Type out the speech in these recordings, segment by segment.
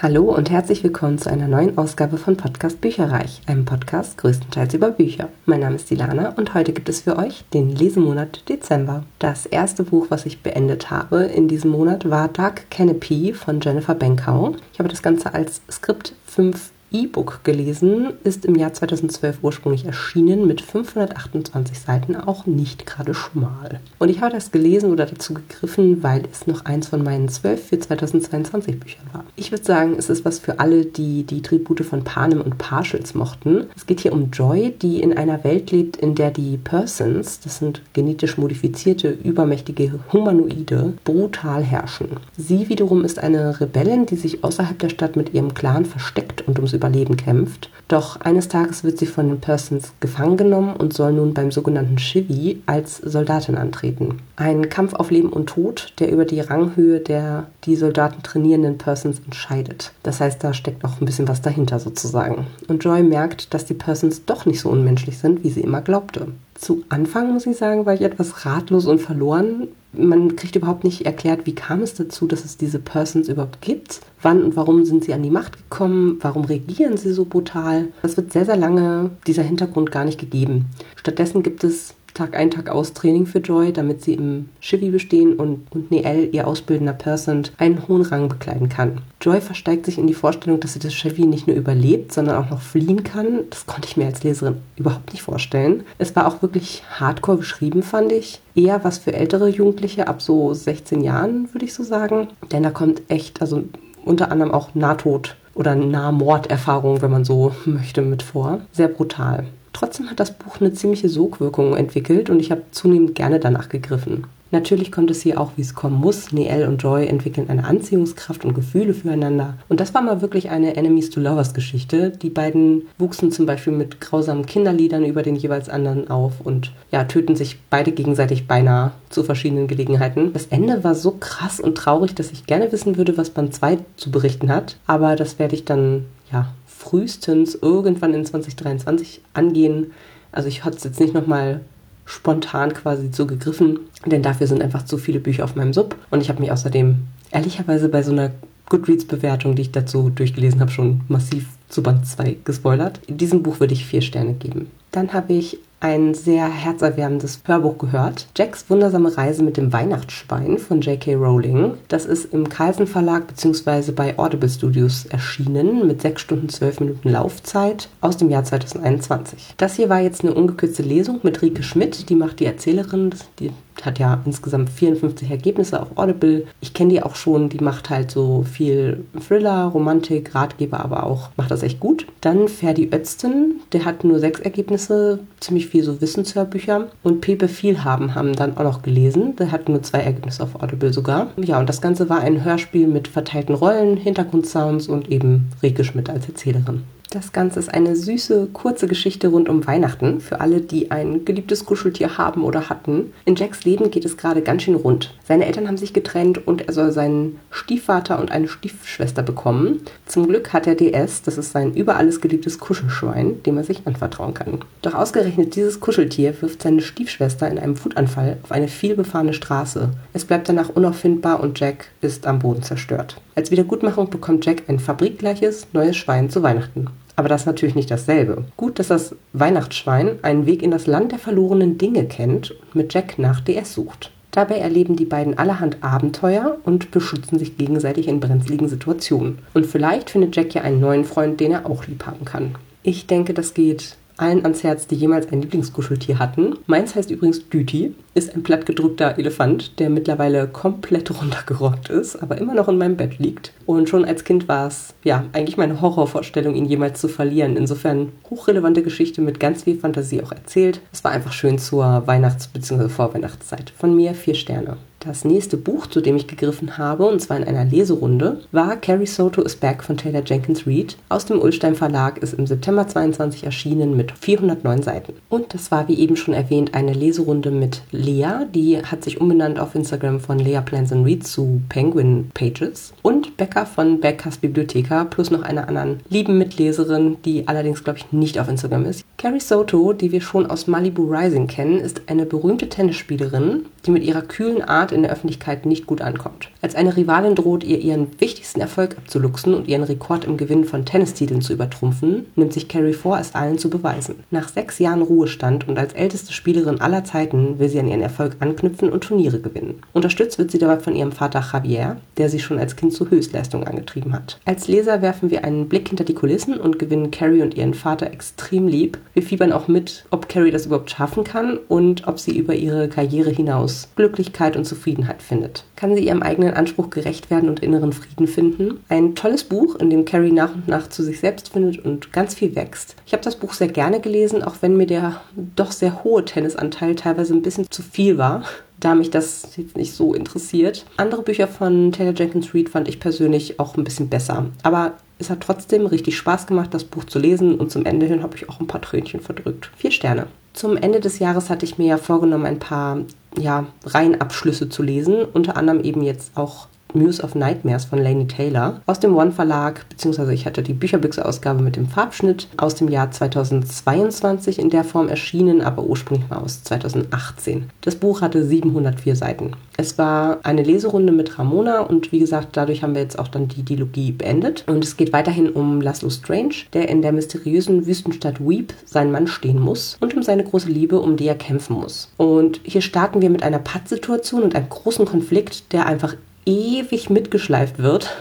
Hallo und herzlich willkommen zu einer neuen Ausgabe von Podcast Bücherreich, einem Podcast größtenteils über Bücher. Mein Name ist Dilana und heute gibt es für euch den Lesemonat Dezember. Das erste Buch, was ich beendet habe in diesem Monat, war Dark Canopy von Jennifer Benkau. Ich habe das Ganze als Skript 5 E-Book gelesen, ist im Jahr 2012 ursprünglich erschienen mit 528 Seiten, auch nicht gerade schmal. Und ich habe das gelesen oder dazu gegriffen, weil es noch eins von meinen zwölf für 2022 Büchern war. Ich würde sagen, es ist was für alle, die die Tribute von Panem und Partials mochten. Es geht hier um Joy, die in einer Welt lebt, in der die Persons, das sind genetisch modifizierte, übermächtige Humanoide, brutal herrschen. Sie wiederum ist eine Rebellin, die sich außerhalb der Stadt mit ihrem Clan versteckt und ums Überleben kämpft. Doch eines Tages wird sie von den Persons gefangen genommen und soll nun beim sogenannten Shivi als Soldatin antreten. Ein Kampf auf Leben und Tod, der über die Ranghöhe der die Soldaten trainierenden Persons entscheidet. Das heißt, da steckt noch ein bisschen was dahinter sozusagen. Und Joy merkt, dass die Persons doch nicht so unmenschlich sind, wie sie immer glaubte. Zu Anfang, muss ich sagen, war ich etwas ratlos und verloren. Man kriegt überhaupt nicht erklärt, wie kam es dazu, dass es diese Persons überhaupt gibt. Wann und warum sind sie an die Macht gekommen? Warum regieren sie so brutal? Das wird sehr, sehr lange dieser Hintergrund gar nicht gegeben. Stattdessen gibt es Tag ein, Tag aus Training für Joy, damit sie im Chivi bestehen und, und Neel, ihr ausbildender Person, einen hohen Rang bekleiden kann. Joy versteigt sich in die Vorstellung, dass sie das Chivi nicht nur überlebt, sondern auch noch fliehen kann. Das konnte ich mir als Leserin überhaupt nicht vorstellen. Es war auch wirklich hardcore geschrieben, fand ich. Eher was für ältere Jugendliche ab so 16 Jahren, würde ich so sagen. Denn da kommt echt, also unter anderem auch Nahtod oder Nahmorderfahrung, wenn man so möchte, mit vor. Sehr brutal. Trotzdem hat das Buch eine ziemliche Sogwirkung entwickelt und ich habe zunehmend gerne danach gegriffen. Natürlich kommt es hier auch, wie es kommen muss. Neel und Joy entwickeln eine Anziehungskraft und Gefühle füreinander. Und das war mal wirklich eine Enemies to Lovers Geschichte. Die beiden wuchsen zum Beispiel mit grausamen Kinderliedern über den jeweils anderen auf und ja, töten sich beide gegenseitig beinahe zu verschiedenen Gelegenheiten. Das Ende war so krass und traurig, dass ich gerne wissen würde, was Band 2 zu berichten hat. Aber das werde ich dann, ja, frühestens irgendwann in 2023 angehen. Also ich hatte es jetzt nicht nochmal spontan quasi so gegriffen, denn dafür sind einfach zu viele Bücher auf meinem Sub. Und ich habe mich außerdem ehrlicherweise bei so einer Goodreads-Bewertung, die ich dazu durchgelesen habe, schon massiv zu Band 2 gespoilert. In diesem Buch würde ich vier Sterne geben. Dann habe ich ein sehr herzerwärmendes Hörbuch gehört. Jacks wundersame Reise mit dem Weihnachtsschwein von J.K. Rowling. Das ist im Carlsen Verlag bzw. bei Audible Studios erschienen mit 6 Stunden 12 Minuten Laufzeit aus dem Jahr 2021. Das hier war jetzt eine ungekürzte Lesung mit Rike Schmidt, die macht die Erzählerin. Die hat ja insgesamt 54 Ergebnisse auf Audible. Ich kenne die auch schon, die macht halt so viel Thriller, Romantik, Ratgeber, aber auch macht das echt gut. Dann Ferdi Ötzten, der hat nur sechs Ergebnisse, ziemlich viel so Wissenshörbücher. Und Pepe Vielhaben haben dann auch noch gelesen, der hat nur zwei Ergebnisse auf Audible sogar. Ja, und das Ganze war ein Hörspiel mit verteilten Rollen, Hintergrundsounds und eben Rike Schmidt als Erzählerin. Das Ganze ist eine süße, kurze Geschichte rund um Weihnachten für alle, die ein geliebtes Kuscheltier haben oder hatten. In Jacks Leben geht es gerade ganz schön rund. Seine Eltern haben sich getrennt und er soll seinen Stiefvater und eine Stiefschwester bekommen. Zum Glück hat er DS, das ist sein über alles geliebtes Kuschelschwein, dem er sich anvertrauen kann. Doch ausgerechnet dieses Kuscheltier wirft seine Stiefschwester in einem Wutanfall auf eine vielbefahrene Straße. Es bleibt danach unauffindbar und Jack ist am Boden zerstört. Als Wiedergutmachung bekommt Jack ein fabrikgleiches neues Schwein zu Weihnachten. Aber das ist natürlich nicht dasselbe. Gut, dass das Weihnachtsschwein einen Weg in das Land der verlorenen Dinge kennt und mit Jack nach DS sucht. Dabei erleben die beiden allerhand Abenteuer und beschützen sich gegenseitig in brenzligen Situationen. Und vielleicht findet Jack ja einen neuen Freund, den er auch lieb haben kann. Ich denke, das geht allen ans Herz, die jemals ein Lieblingskuscheltier hatten. Meins heißt übrigens Düti, ist ein plattgedrückter Elefant, der mittlerweile komplett runtergerockt ist, aber immer noch in meinem Bett liegt. Und schon als Kind war es, ja, eigentlich meine Horrorvorstellung, ihn jemals zu verlieren. Insofern hochrelevante Geschichte mit ganz viel Fantasie auch erzählt. Es war einfach schön zur Weihnachts- bzw. Vorweihnachtszeit. Von mir vier Sterne. Das nächste Buch, zu dem ich gegriffen habe, und zwar in einer Leserunde, war Carrie Soto is Back von Taylor Jenkins Reid. Aus dem Ulstein Verlag ist im September 22 erschienen mit 409 Seiten. Und das war, wie eben schon erwähnt, eine Leserunde mit Lea. Die hat sich umbenannt auf Instagram von Lea Plans and Read zu Penguin Pages. Und Becca von Beckers Bibliotheka plus noch einer anderen lieben Mitleserin, die allerdings, glaube ich, nicht auf Instagram ist. Carrie Soto, die wir schon aus Malibu Rising kennen, ist eine berühmte Tennisspielerin, die mit ihrer kühlen Art Format in der Öffentlichkeit nicht gut ankommt. Als eine Rivalin droht, ihr ihren wichtigsten Erfolg abzuluxen und ihren Rekord im Gewinn von Tennistiteln zu übertrumpfen, nimmt sich Carrie vor, es allen zu beweisen. Nach sechs Jahren Ruhestand und als älteste Spielerin aller Zeiten will sie an ihren Erfolg anknüpfen und Turniere gewinnen. Unterstützt wird sie dabei von ihrem Vater Javier, der sie schon als Kind zu Höchstleistungen angetrieben hat. Als Leser werfen wir einen Blick hinter die Kulissen und gewinnen Carrie und ihren Vater extrem lieb. Wir fiebern auch mit, ob Carrie das überhaupt schaffen kann und ob sie über ihre Karriere hinaus Glücklichkeit und Zufriedenheit findet. Kann sie ihrem eigenen Anspruch gerecht werden und inneren Frieden finden? Ein tolles Buch, in dem Carrie nach und nach zu sich selbst findet und ganz viel wächst. Ich habe das Buch sehr gerne gelesen, auch wenn mir der doch sehr hohe Tennisanteil teilweise ein bisschen zu viel war da mich das jetzt nicht so interessiert. Andere Bücher von Taylor Jenkins Reid fand ich persönlich auch ein bisschen besser. Aber es hat trotzdem richtig Spaß gemacht, das Buch zu lesen und zum Ende hin habe ich auch ein paar Tränchen verdrückt. Vier Sterne. Zum Ende des Jahres hatte ich mir ja vorgenommen, ein paar ja, Reihenabschlüsse zu lesen. Unter anderem eben jetzt auch Muse of Nightmares von Lainey Taylor aus dem One Verlag, beziehungsweise ich hatte die Bücherbüchse-Ausgabe mit dem Farbschnitt aus dem Jahr 2022 in der Form erschienen, aber ursprünglich mal aus 2018. Das Buch hatte 704 Seiten. Es war eine Leserunde mit Ramona und wie gesagt, dadurch haben wir jetzt auch dann die Dilogie beendet. Und es geht weiterhin um Laszlo Strange, der in der mysteriösen Wüstenstadt Weep seinen Mann stehen muss und um seine große Liebe, um die er kämpfen muss. Und hier starten wir mit einer Pattsituation und einem großen Konflikt, der einfach ewig mitgeschleift wird,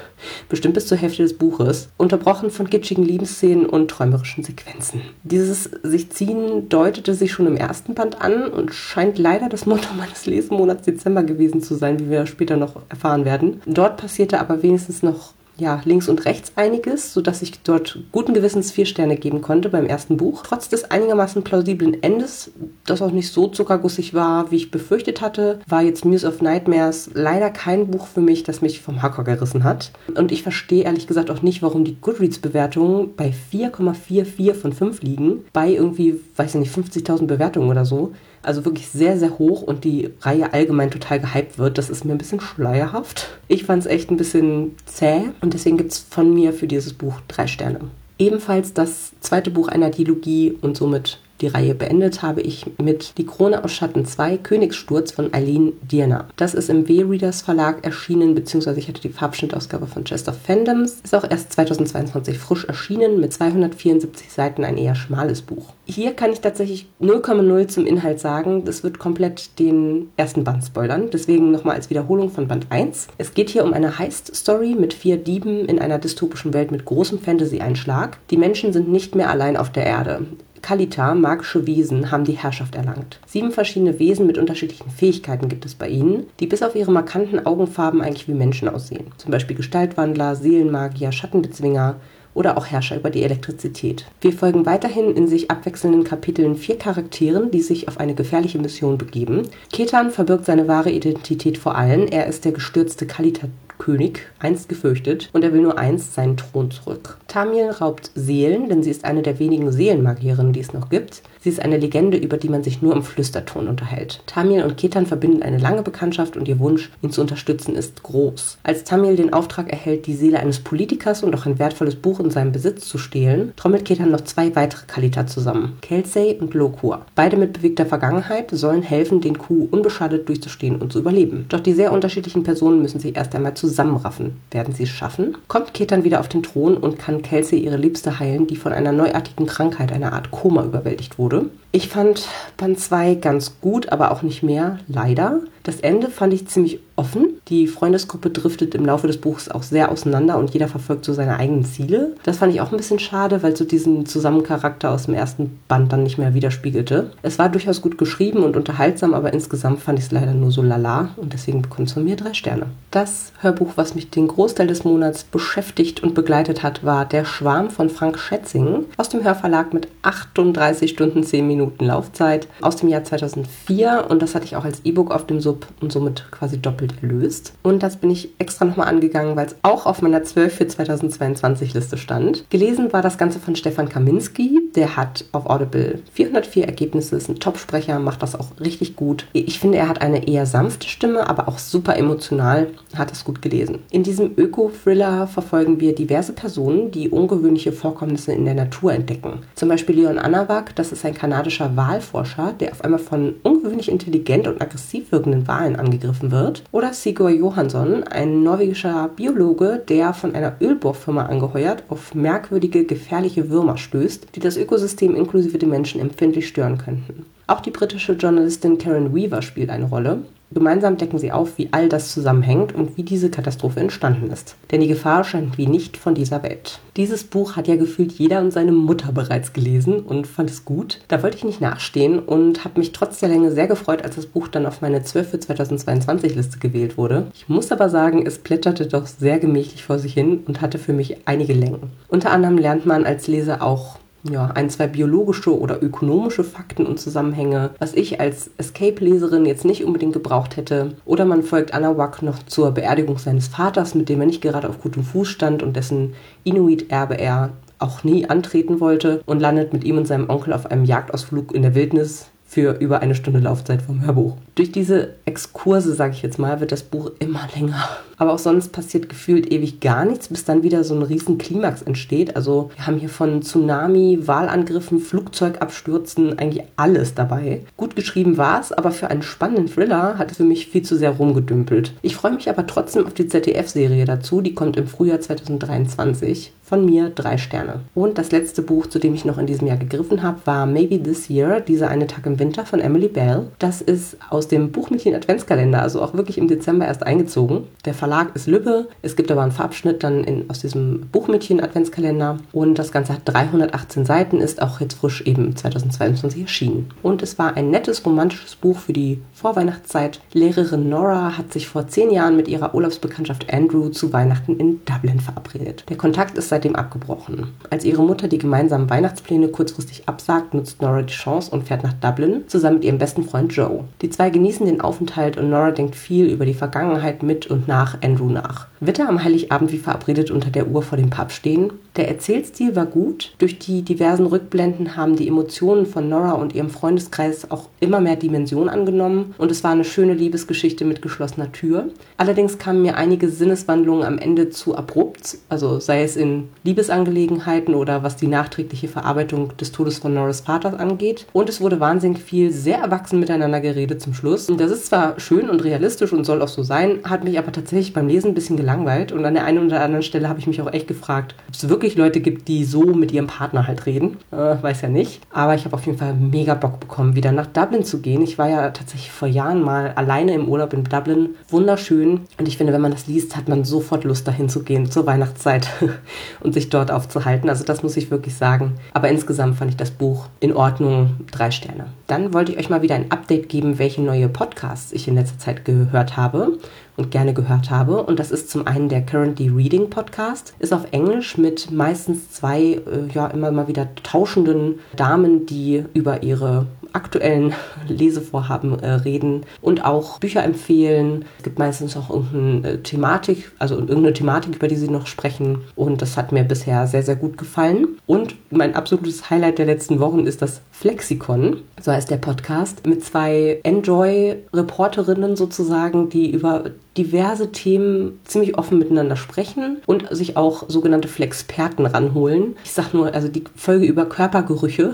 bestimmt bis zur Hälfte des Buches, unterbrochen von kitschigen Liebesszenen und träumerischen Sequenzen. Dieses sich ziehen deutete sich schon im ersten Band an und scheint leider das Motto meines Lesemonats Dezember gewesen zu sein, wie wir später noch erfahren werden. Dort passierte aber wenigstens noch ja, links und rechts einiges, sodass ich dort guten Gewissens vier Sterne geben konnte beim ersten Buch. Trotz des einigermaßen plausiblen Endes, das auch nicht so zuckergussig war, wie ich befürchtet hatte, war jetzt Muse of Nightmares leider kein Buch für mich, das mich vom Hacker gerissen hat. Und ich verstehe ehrlich gesagt auch nicht, warum die Goodreads-Bewertungen bei 4,44 von 5 liegen, bei irgendwie, weiß ich nicht, 50.000 Bewertungen oder so also wirklich sehr, sehr hoch und die Reihe allgemein total gehypt wird. Das ist mir ein bisschen schleierhaft. Ich fand es echt ein bisschen zäh und deswegen gibt es von mir für dieses Buch drei Sterne. Ebenfalls das zweite Buch einer Dilogie und somit die Reihe beendet habe ich mit Die Krone aus Schatten 2, Königssturz von Eileen Dierner. Das ist im W-Readers Verlag erschienen, beziehungsweise ich hatte die Farbschnittausgabe von Chest of Fandoms. Ist auch erst 2022 frisch erschienen, mit 274 Seiten ein eher schmales Buch. Hier kann ich tatsächlich 0,0 zum Inhalt sagen. Das wird komplett den ersten Band spoilern. Deswegen nochmal als Wiederholung von Band 1. Es geht hier um eine Heist-Story mit vier Dieben in einer dystopischen Welt mit großem Fantasy-Einschlag. Die Menschen sind nicht mehr allein auf der Erde. Kalita, magische Wesen, haben die Herrschaft erlangt. Sieben verschiedene Wesen mit unterschiedlichen Fähigkeiten gibt es bei ihnen, die bis auf ihre markanten Augenfarben eigentlich wie Menschen aussehen. Zum Beispiel Gestaltwandler, Seelenmagier, Schattenbezwinger, oder auch Herrscher über die Elektrizität. Wir folgen weiterhin in sich abwechselnden Kapiteln vier Charakteren, die sich auf eine gefährliche Mission begeben. Ketan verbirgt seine wahre Identität vor allen. Er ist der gestürzte Kalita König, einst gefürchtet, und er will nur eins, seinen Thron zurück. Tamil raubt Seelen, denn sie ist eine der wenigen Seelenmagierinnen, die es noch gibt. Sie ist eine Legende, über die man sich nur im Flüsterton unterhält. Tamil und Ketan verbinden eine lange Bekanntschaft und ihr Wunsch, ihn zu unterstützen, ist groß. Als Tamil den Auftrag erhält, die Seele eines Politikers und auch ein wertvolles Buch in seinem Besitz zu stehlen, trommelt Ketan noch zwei weitere Kalita zusammen, Kelsey und Lokua. Beide mit bewegter Vergangenheit sollen helfen, den Coup unbeschadet durchzustehen und zu überleben. Doch die sehr unterschiedlichen Personen müssen sich erst einmal zusammenraffen. Werden sie es schaffen? Kommt Ketan wieder auf den Thron und kann Kelsey ihre Liebste heilen, die von einer neuartigen Krankheit, einer Art Koma überwältigt wurde? wurde. Ich fand Band 2 ganz gut, aber auch nicht mehr, leider. Das Ende fand ich ziemlich offen. Die Freundesgruppe driftet im Laufe des Buchs auch sehr auseinander und jeder verfolgt so seine eigenen Ziele. Das fand ich auch ein bisschen schade, weil so diesen Zusammencharakter aus dem ersten Band dann nicht mehr widerspiegelte. Es war durchaus gut geschrieben und unterhaltsam, aber insgesamt fand ich es leider nur so lala und deswegen bekommt es von mir drei Sterne. Das Hörbuch, was mich den Großteil des Monats beschäftigt und begleitet hat, war Der Schwarm von Frank Schätzing aus dem Hörverlag mit 38 Stunden 10 Minuten Laufzeit aus dem Jahr 2004 und das hatte ich auch als E-Book auf dem Sub und somit quasi doppelt erlöst. Und das bin ich extra nochmal angegangen, weil es auch auf meiner 12 für 2022 Liste stand. Gelesen war das Ganze von Stefan Kaminski. Der hat auf Audible 404 Ergebnisse, ist ein Top-Sprecher, macht das auch richtig gut. Ich finde, er hat eine eher sanfte Stimme, aber auch super emotional, hat es gut gelesen. In diesem Öko-Thriller verfolgen wir diverse Personen, die ungewöhnliche Vorkommnisse in der Natur entdecken. Zum Beispiel Leon Anawak, das ist ein kanadischer Wahlforscher, der auf einmal von ungewöhnlich intelligent und aggressiv wirkenden Wahlen angegriffen wird. Oder Sigurd Johansson, ein norwegischer Biologe, der von einer Ölbohrfirma angeheuert auf merkwürdige, gefährliche Würmer stößt, die das Ökosystem inklusive den Menschen empfindlich stören könnten. Auch die britische Journalistin Karen Weaver spielt eine Rolle. Gemeinsam decken sie auf, wie all das zusammenhängt und wie diese Katastrophe entstanden ist. Denn die Gefahr scheint wie nicht von dieser Welt. Dieses Buch hat ja gefühlt jeder und seine Mutter bereits gelesen und fand es gut. Da wollte ich nicht nachstehen und habe mich trotz der Länge sehr gefreut, als das Buch dann auf meine 12 für 2022 Liste gewählt wurde. Ich muss aber sagen, es plätscherte doch sehr gemächlich vor sich hin und hatte für mich einige Längen. Unter anderem lernt man als Leser auch ja, ein, zwei biologische oder ökonomische Fakten und Zusammenhänge, was ich als Escape-Leserin jetzt nicht unbedingt gebraucht hätte. Oder man folgt Anawak noch zur Beerdigung seines Vaters, mit dem er nicht gerade auf gutem Fuß stand und dessen Inuit-Erbe er auch nie antreten wollte und landet mit ihm und seinem Onkel auf einem Jagdausflug in der Wildnis für über eine Stunde Laufzeit vom Hörbuch. Durch diese Exkurse, sage ich jetzt mal, wird das Buch immer länger. Aber auch sonst passiert gefühlt ewig gar nichts, bis dann wieder so ein riesen Klimax entsteht. Also wir haben hier von Tsunami, Wahlangriffen, Flugzeugabstürzen, eigentlich alles dabei. Gut geschrieben war es, aber für einen spannenden Thriller hat es für mich viel zu sehr rumgedümpelt. Ich freue mich aber trotzdem auf die ZDF-Serie dazu, die kommt im Frühjahr 2023. Von mir drei Sterne. Und das letzte Buch, zu dem ich noch in diesem Jahr gegriffen habe, war Maybe This Year, dieser eine Tag im Winter von Emily Bell. Das ist aus dem Buchmädchen Adventskalender, also auch wirklich im Dezember erst eingezogen. Der Verlag ist Lübbe. Es gibt aber einen Farbschnitt dann in, aus diesem Buchmädchen Adventskalender. Und das Ganze hat 318 Seiten, ist auch jetzt frisch eben 2022 erschienen. Und es war ein nettes romantisches Buch für die Vorweihnachtszeit. Lehrerin Nora hat sich vor zehn Jahren mit ihrer Urlaubsbekanntschaft Andrew zu Weihnachten in Dublin verabredet. Der Kontakt ist seitdem abgebrochen. Als ihre Mutter die gemeinsamen Weihnachtspläne kurzfristig absagt, nutzt Nora die Chance und fährt nach Dublin zusammen mit ihrem besten Freund Joe. Die zwei genießen den Aufenthalt und Nora denkt viel über die Vergangenheit mit und nach Andrew nach. Wird er am Heiligabend wie verabredet unter der Uhr vor dem Pub stehen? Der Erzählstil war gut. Durch die diversen Rückblenden haben die Emotionen von Nora und ihrem Freundeskreis auch immer mehr Dimension angenommen und es war eine schöne Liebesgeschichte mit geschlossener Tür. Allerdings kamen mir einige Sinneswandlungen am Ende zu abrupt, also sei es in Liebesangelegenheiten oder was die nachträgliche Verarbeitung des Todes von Noras Vaters angeht. Und es wurde wahnsinnig viel sehr erwachsen miteinander geredet zum Schluss. Und das ist zwar schön und realistisch und soll auch so sein, hat mich aber tatsächlich beim Lesen ein bisschen gelangweilt und an der einen oder anderen Stelle habe ich mich auch echt gefragt, ob es wirklich wirklich Leute gibt, die so mit ihrem Partner halt reden. Äh, weiß ja nicht. Aber ich habe auf jeden Fall mega Bock bekommen, wieder nach Dublin zu gehen. Ich war ja tatsächlich vor Jahren mal alleine im Urlaub in Dublin. Wunderschön. Und ich finde, wenn man das liest, hat man sofort Lust, dahin zu gehen zur Weihnachtszeit und sich dort aufzuhalten. Also das muss ich wirklich sagen. Aber insgesamt fand ich das Buch in Ordnung. Drei Sterne. Dann wollte ich euch mal wieder ein Update geben, welche neue Podcasts ich in letzter Zeit gehört habe und gerne gehört habe. Und das ist zum einen der Currently Reading Podcast. Ist auf Englisch mit meistens zwei, äh, ja, immer mal wieder tauschenden Damen, die über ihre aktuellen Lesevorhaben äh, reden und auch Bücher empfehlen. Es gibt meistens auch irgendeine äh, Thematik, also irgendeine Thematik, über die sie noch sprechen. Und das hat mir bisher sehr, sehr gut gefallen. Und mein absolutes Highlight der letzten Wochen ist das Flexikon, so heißt der Podcast, mit zwei Enjoy-Reporterinnen sozusagen, die über diverse Themen ziemlich offen miteinander sprechen und sich auch sogenannte Flexperten ranholen. Ich sag nur, also die Folge über Körpergerüche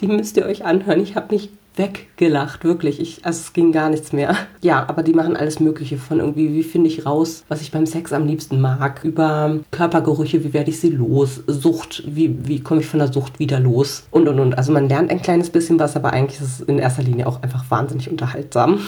die müsst ihr euch anhören. Ich habe mich weggelacht, wirklich. Ich, also es ging gar nichts mehr. Ja, aber die machen alles Mögliche von irgendwie, wie finde ich raus, was ich beim Sex am liebsten mag, über Körpergerüche, wie werde ich sie los, Sucht, wie, wie komme ich von der Sucht wieder los und und und. Also man lernt ein kleines bisschen was, aber eigentlich ist es in erster Linie auch einfach wahnsinnig unterhaltsam.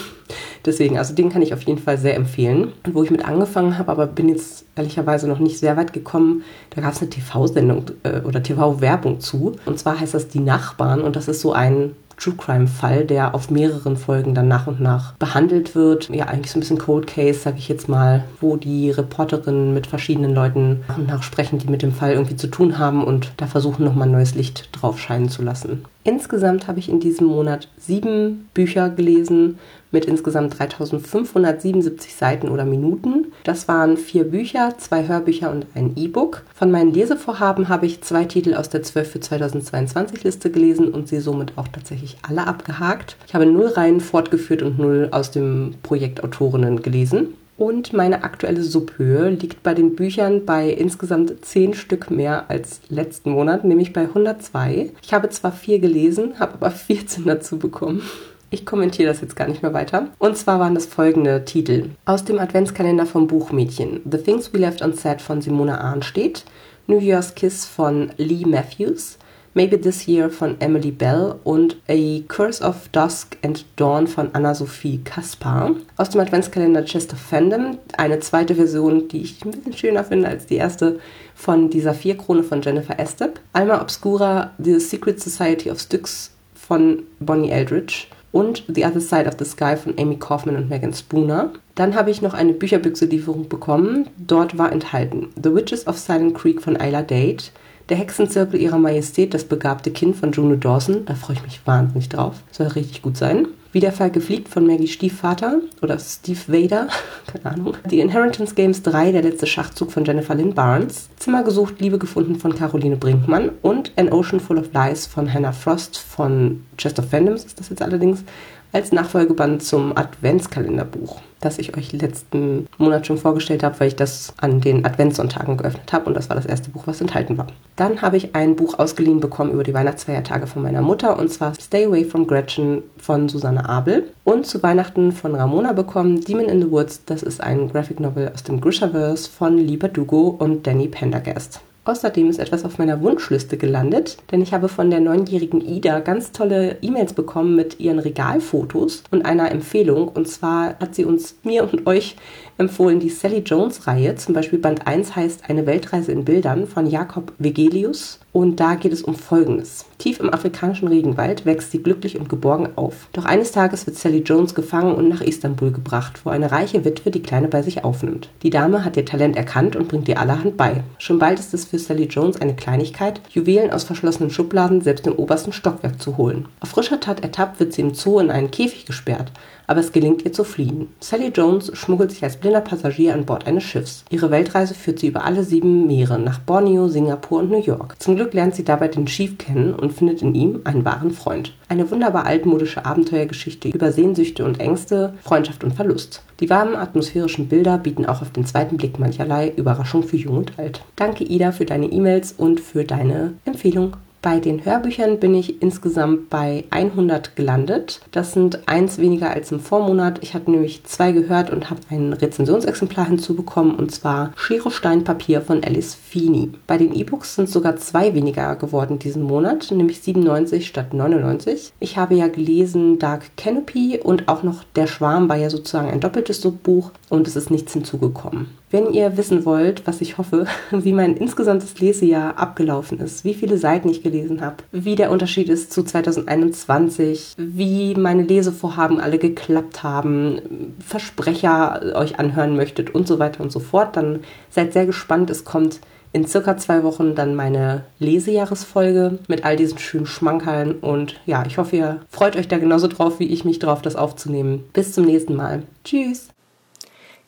Deswegen, also den kann ich auf jeden Fall sehr empfehlen. Und wo ich mit angefangen habe, aber bin jetzt ehrlicherweise noch nicht sehr weit gekommen, da gab es eine TV-Sendung äh, oder TV-Werbung zu. Und zwar heißt das Die Nachbarn und das ist so ein True Crime Fall, der auf mehreren Folgen dann nach und nach behandelt wird. Ja, eigentlich so ein bisschen Cold Case, sage ich jetzt mal, wo die Reporterinnen mit verschiedenen Leuten nach und nach sprechen, die mit dem Fall irgendwie zu tun haben und da versuchen nochmal neues Licht drauf scheinen zu lassen. Insgesamt habe ich in diesem Monat sieben Bücher gelesen mit insgesamt 3577 Seiten oder Minuten. Das waren vier Bücher, zwei Hörbücher und ein E-Book. Von meinen Lesevorhaben habe ich zwei Titel aus der 12 für 2022 Liste gelesen und sie somit auch tatsächlich alle abgehakt. Ich habe null Reihen fortgeführt und null aus dem Projekt Autorinnen gelesen. Und meine aktuelle Subhöhe liegt bei den Büchern bei insgesamt 10 Stück mehr als letzten Monat, nämlich bei 102. Ich habe zwar vier gelesen, habe aber 14 dazu bekommen. Ich kommentiere das jetzt gar nicht mehr weiter. Und zwar waren das folgende Titel. Aus dem Adventskalender vom Buchmädchen. The Things We Left Unsaid von Simona Arnstedt. New Year's Kiss von Lee Matthews. Maybe This Year von Emily Bell und A Curse of Dusk and Dawn von Anna-Sophie Kaspar. Aus dem Adventskalender Chester Fandom, eine zweite Version, die ich ein bisschen schöner finde als die erste, von dieser Vierkrone von Jennifer Estep. Alma Obscura, The Secret Society of Styx von Bonnie Eldridge und The Other Side of the Sky von Amy Kaufman und Megan Spooner. Dann habe ich noch eine Bücherbüchse-Lieferung bekommen. Dort war enthalten The Witches of Silent Creek von Isla Date, der Hexenzirkel ihrer Majestät, das begabte Kind von Juno Dawson. Da freue ich mich wahnsinnig drauf. Soll richtig gut sein. Wie der Fall gefliegt von Maggie Stiefvater oder Steve Vader, keine Ahnung. Die Inheritance Games 3, der letzte Schachzug von Jennifer Lynn Barnes. Zimmer gesucht, Liebe gefunden von Caroline Brinkmann. Und An Ocean Full of Lies von Hannah Frost von Chester Fandoms ist das jetzt allerdings als Nachfolgeband zum Adventskalenderbuch, das ich euch letzten Monat schon vorgestellt habe, weil ich das an den Adventssonntagen geöffnet habe und das war das erste Buch, was enthalten war. Dann habe ich ein Buch ausgeliehen bekommen über die Weihnachtsfeiertage von meiner Mutter und zwar Stay Away from Gretchen von Susanne Abel und zu Weihnachten von Ramona bekommen Demon in the Woods, das ist ein Graphic Novel aus dem Grishaverse von Lieber Dugo und Danny Pendergast. Außerdem ist etwas auf meiner Wunschliste gelandet, denn ich habe von der neunjährigen Ida ganz tolle E-Mails bekommen mit ihren Regalfotos und einer Empfehlung. Und zwar hat sie uns, mir und euch empfohlen die Sally Jones Reihe. Zum Beispiel Band 1 heißt Eine Weltreise in Bildern von Jakob Vegelius. Und da geht es um Folgendes. Tief im afrikanischen Regenwald wächst sie glücklich und geborgen auf. Doch eines Tages wird Sally Jones gefangen und nach Istanbul gebracht, wo eine reiche Witwe die Kleine bei sich aufnimmt. Die Dame hat ihr Talent erkannt und bringt ihr allerhand bei. Schon bald ist es für Sally Jones eine Kleinigkeit, Juwelen aus verschlossenen Schubladen selbst im obersten Stockwerk zu holen. Auf frischer Tat ertappt wird sie im Zoo in einen Käfig gesperrt aber es gelingt ihr zu fliehen. Sally Jones schmuggelt sich als blinder Passagier an Bord eines Schiffs. Ihre Weltreise führt sie über alle sieben Meere nach Borneo, Singapur und New York. Zum Glück lernt sie dabei den Chief kennen und findet in ihm einen wahren Freund. Eine wunderbar altmodische Abenteuergeschichte über Sehnsüchte und Ängste, Freundschaft und Verlust. Die warmen atmosphärischen Bilder bieten auch auf den zweiten Blick mancherlei Überraschung für Jung und Alt. Danke Ida für deine E-Mails und für deine Empfehlung. Bei den Hörbüchern bin ich insgesamt bei 100 gelandet. Das sind eins weniger als im Vormonat. Ich hatte nämlich zwei gehört und habe ein Rezensionsexemplar hinzubekommen und zwar Schere Steinpapier von Alice Feeney. Bei den E-Books sind sogar zwei weniger geworden diesen Monat, nämlich 97 statt 99. Ich habe ja gelesen Dark Canopy und auch noch Der Schwarm war ja sozusagen ein doppeltes Buch und es ist nichts hinzugekommen. Wenn ihr wissen wollt, was ich hoffe, wie mein insgesamtes Lesejahr abgelaufen ist, wie viele Seiten ich gelesen habe, wie der Unterschied ist zu 2021, wie meine Lesevorhaben alle geklappt haben, Versprecher euch anhören möchtet und so weiter und so fort, dann seid sehr gespannt. Es kommt in circa zwei Wochen dann meine Lesejahresfolge mit all diesen schönen Schmankerln und ja, ich hoffe, ihr freut euch da genauso drauf, wie ich mich drauf, das aufzunehmen. Bis zum nächsten Mal. Tschüss!